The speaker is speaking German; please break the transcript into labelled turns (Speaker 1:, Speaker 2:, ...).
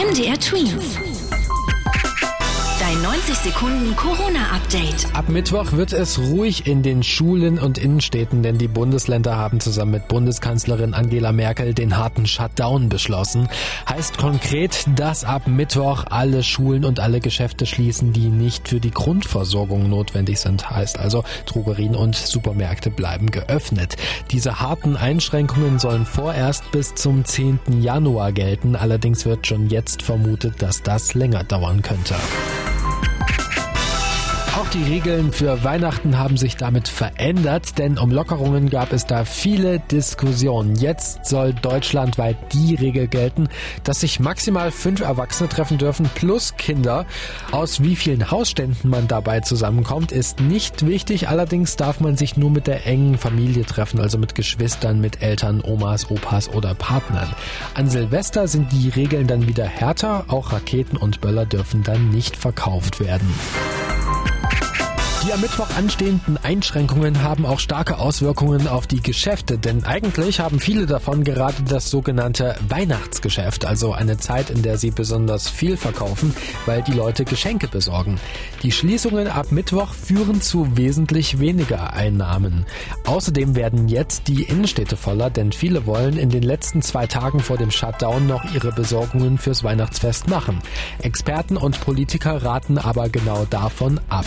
Speaker 1: MDR Twins. Dein 90 Sekunden Corona-Update.
Speaker 2: Ab Mittwoch wird es ruhig in den Schulen und Innenstädten, denn die Bundesländer haben zusammen mit Bundeskanzlerin Angela Merkel den harten Shutdown beschlossen. Heißt konkret, dass ab Mittwoch alle Schulen und alle Geschäfte schließen, die nicht für die Grundversorgung notwendig sind. Heißt also, Drogerien und Supermärkte bleiben geöffnet. Diese harten Einschränkungen sollen vorerst bis zum 10. Januar gelten. Allerdings wird schon jetzt vermutet, dass das länger dauern könnte. Auch die Regeln für Weihnachten haben sich damit verändert, denn um Lockerungen gab es da viele Diskussionen. Jetzt soll deutschlandweit die Regel gelten, dass sich maximal fünf Erwachsene treffen dürfen plus Kinder. Aus wie vielen Hausständen man dabei zusammenkommt, ist nicht wichtig. Allerdings darf man sich nur mit der engen Familie treffen, also mit Geschwistern, mit Eltern, Omas, Opas oder Partnern. An Silvester sind die Regeln dann wieder härter. Auch Raketen und Böller dürfen dann nicht verkauft werden. Die am Mittwoch anstehenden Einschränkungen haben auch starke Auswirkungen auf die Geschäfte, denn eigentlich haben viele davon gerade das sogenannte Weihnachtsgeschäft, also eine Zeit, in der sie besonders viel verkaufen, weil die Leute Geschenke besorgen. Die Schließungen ab Mittwoch führen zu wesentlich weniger Einnahmen. Außerdem werden jetzt die Innenstädte voller, denn viele wollen in den letzten zwei Tagen vor dem Shutdown noch ihre Besorgungen fürs Weihnachtsfest machen. Experten und Politiker raten aber genau davon ab.